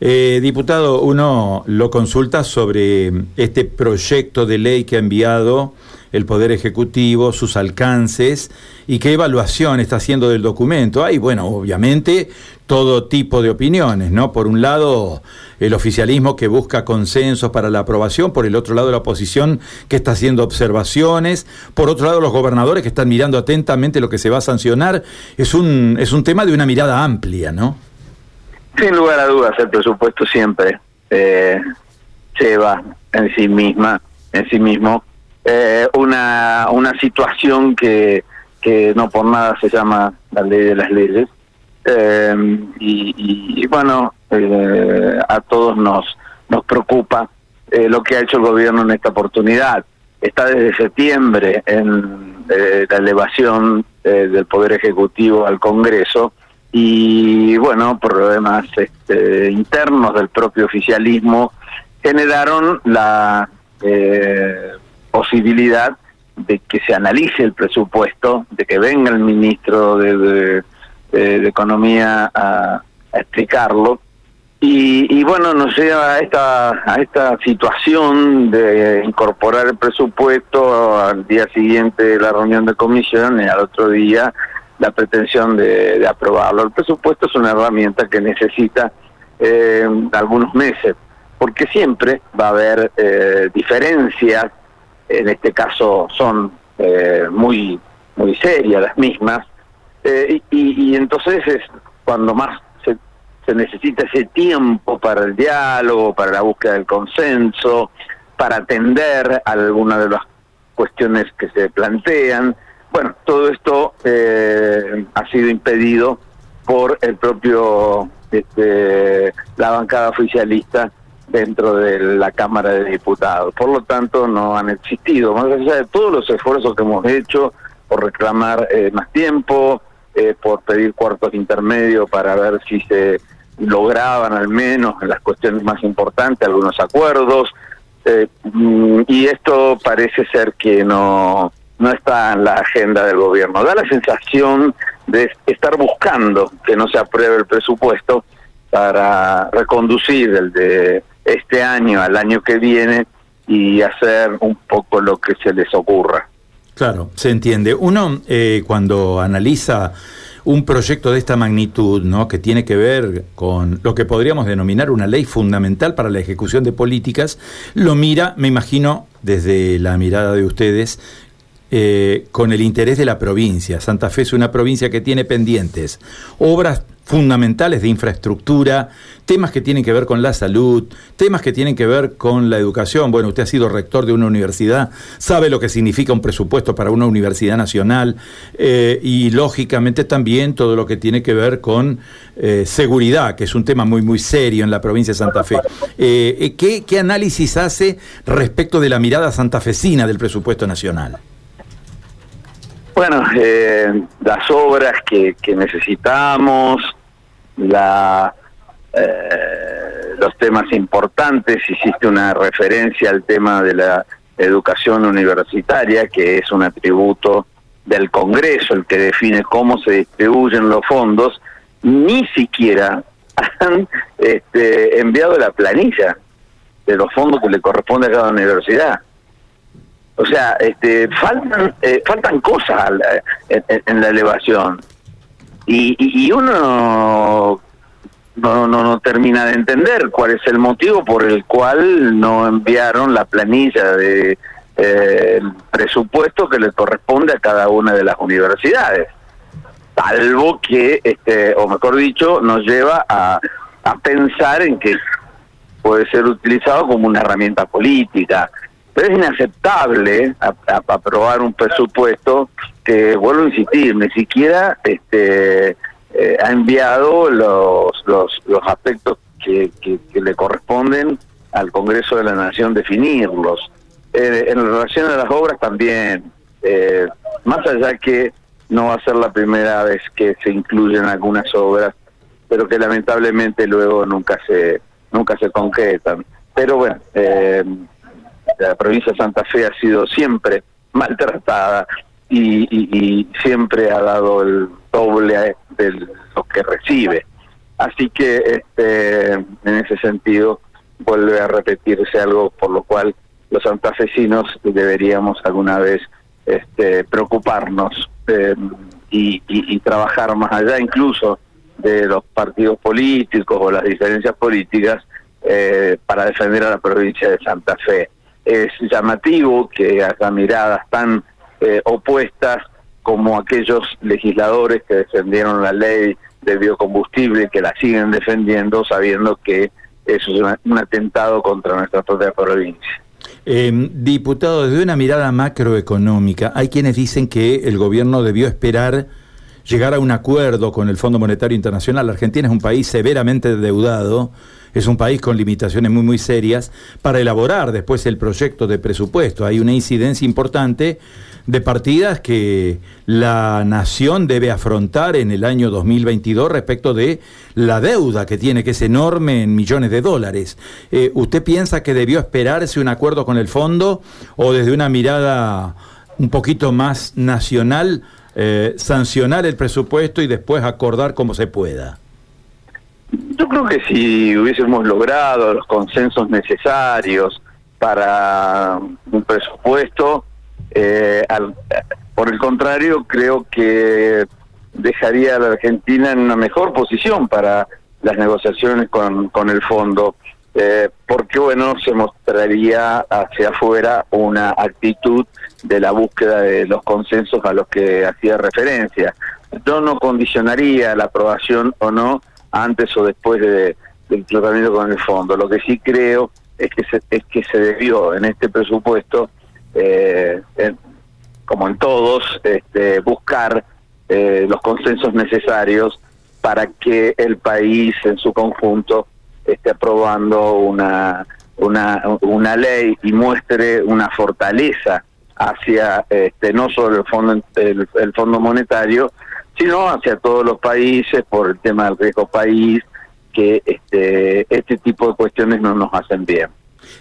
Eh, diputado, uno lo consulta sobre este proyecto de ley que ha enviado el Poder Ejecutivo, sus alcances y qué evaluación está haciendo del documento. Hay, bueno, obviamente todo tipo de opiniones, ¿no? Por un lado, el oficialismo que busca consensos para la aprobación, por el otro lado, la oposición que está haciendo observaciones, por otro lado, los gobernadores que están mirando atentamente lo que se va a sancionar. Es un, es un tema de una mirada amplia, ¿no? Sin lugar a dudas, el presupuesto siempre eh, lleva en sí misma, en sí mismo, eh, una, una situación que, que no por nada se llama la ley de las leyes. Eh, y, bueno, eh, a todos nos, nos preocupa lo que ha hecho el gobierno en esta oportunidad. Está desde septiembre en la elevación del Poder Ejecutivo al Congreso y bueno, problemas este, internos del propio oficialismo generaron la eh, posibilidad de que se analice el presupuesto, de que venga el ministro de, Economía a, explicarlo. Y, bueno, nos lleva a esta, a esta situación de incorporar el presupuesto al día siguiente de la reunión de comisión y al otro día la pretensión de, aprobarlo. El presupuesto es una herramienta que necesita eh, algunos meses, porque siempre va a haber eh, diferencias. En este caso son eh, muy muy serias las mismas. Eh, y, entonces es cuando más se, se, necesita ese tiempo para el diálogo para la búsqueda del consenso para atender algunas de las cuestiones que se plantean todo esto eh, ha sido impedido por el propio este, la bancada oficialista dentro de la Cámara de Diputados. Por lo tanto, no han existido, más allá de todos los esfuerzos que hemos hecho por reclamar eh, más tiempo, eh, por pedir cuartos intermedios para ver si se lograban al menos en las cuestiones más importantes algunos acuerdos. Eh, mm, y esto parece ser que no, no está en la agenda del gobierno. Da la sensación de estar buscando que no se apruebe el presupuesto para reconducir el de este año al año que viene y hacer un poco lo que se les ocurra. Claro, se entiende. Uno eh, cuando analiza un proyecto de esta magnitud, ¿no? que tiene que ver con lo que podríamos denominar una ley fundamental para la ejecución de políticas, lo mira, me imagino, desde la mirada de ustedes, eh, con el interés de la provincia. Santa Fe es una provincia que tiene pendientes obras fundamentales de infraestructura, temas que tienen que ver con la salud, temas que tienen que ver con la educación. Bueno, usted ha sido rector de una universidad, sabe lo que significa un presupuesto para una universidad nacional eh, y lógicamente también todo lo que tiene que ver con eh, seguridad, que es un tema muy, muy serio en la provincia de Santa Fe. ¿qué, ¿Qué análisis hace respecto de la mirada santafesina del presupuesto nacional? Bueno, eh, las obras que, necesitamos, la, eh, los temas importantes, hiciste una referencia al tema de la educación universitaria, que es un atributo del Congreso, el que define cómo se distribuyen los fondos, ni siquiera han este, enviado la planilla de los fondos que le corresponde a cada universidad. O sea, este, faltan, eh, faltan cosas en, la elevación. Y, uno no, no, no termina de entender cuál es el motivo por el cual no enviaron la planilla de eh, presupuesto que le corresponde a cada una de las universidades. Salvo que, este, o mejor dicho, nos lleva a, a pensar en que puede ser utilizado como una herramienta política es inaceptable aprobar un presupuesto que, vuelvo a insistir, ni siquiera este, eh, ha enviado los, los, los aspectos que, que, le corresponden al Congreso de la Nación definirlos. Eh, en relación a las obras también, eh, más allá que no va a ser la primera vez que se incluyen algunas obras, pero que lamentablemente luego nunca se nunca se concretan. Pero bueno, eh, la provincia de Santa Fe ha sido siempre maltratada y, siempre ha dado el doble de lo que recibe. Así que este, en ese sentido vuelve a repetirse algo por lo cual los santafesinos deberíamos alguna vez este, preocuparnos eh, y, trabajar más allá incluso de los partidos políticos o las diferencias políticas eh, para defender a la provincia de Santa Fe. Es llamativo que haya miradas tan eh, opuestas como aquellos legisladores que defendieron la ley de biocombustible que la siguen defendiendo sabiendo que eso es un atentado contra nuestra propia provincia. Eh, diputado, desde una mirada macroeconómica, hay quienes dicen que el gobierno debió esperar llegar a un acuerdo con el Fondo Monetario Internacional. Argentina es un país severamente endeudado, es un país con limitaciones muy, muy serias, para elaborar después el proyecto de presupuesto. Hay una incidencia importante de partidas que la nación debe afrontar en el año 2022 respecto de la deuda que tiene, que es enorme en millones de dólares. Eh, ¿Usted piensa que debió esperarse un acuerdo con el fondo o desde una mirada un poquito más nacional eh, sancionar el presupuesto y después acordar como se pueda? Yo creo que si hubiésemos logrado los consensos necesarios para un presupuesto, eh, por el contrario, creo que dejaría a la Argentina en una mejor posición para las negociaciones con, con el fondo, eh, porque bueno, se mostraría hacia afuera una actitud de la búsqueda de los consensos a los que hacía referencia. Yo no condicionaría la aprobación o no antes o después de, del tratamiento con el fondo. Lo que sí creo es que se, es que se debió en este presupuesto eh, como en todos, este, buscar eh, los consensos necesarios para que el país en su conjunto esté aprobando una, una, una ley y muestre una fortaleza hacia este, no solo el fondo el, el fondo monetario sino hacia todos los países por el tema del riesgo país que este este tipo de cuestiones no nos hacen bien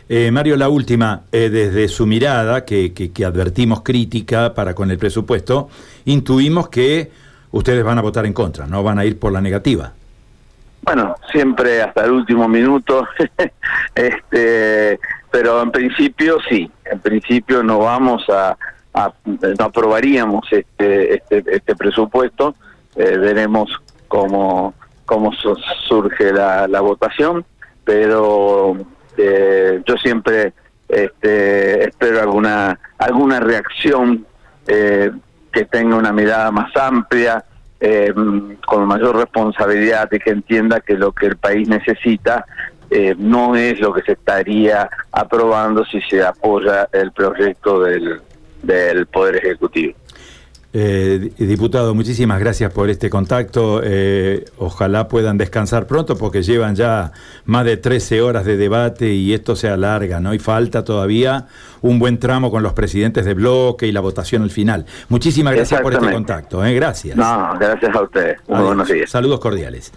eh, Mario, la última, eh, desde su mirada, que, que, advertimos crítica para con el presupuesto, intuimos que ustedes van a votar en contra, no van a ir por la negativa. Bueno, siempre hasta el último minuto, este, pero en principio sí, en principio no vamos a, no aprobaríamos este, este, este presupuesto, eh, veremos cómo, cómo surge la, la votación, pero este, yo siempre este, espero alguna alguna reacción eh, que tenga una mirada más amplia, eh, con mayor responsabilidad y que entienda que lo que el país necesita eh, no es lo que se estaría aprobando si se apoya el proyecto del, del Poder Ejecutivo. Eh, diputado, muchísimas gracias por este contacto. Eh, ojalá puedan descansar pronto porque llevan ya más de 13 horas de debate y esto se alarga, ¿no? Y falta todavía un buen tramo con los presidentes de bloque y la votación al final. Muchísimas gracias por este contacto. ¿eh? Gracias. No, gracias a usted. Muy buenos días. Saludos cordiales.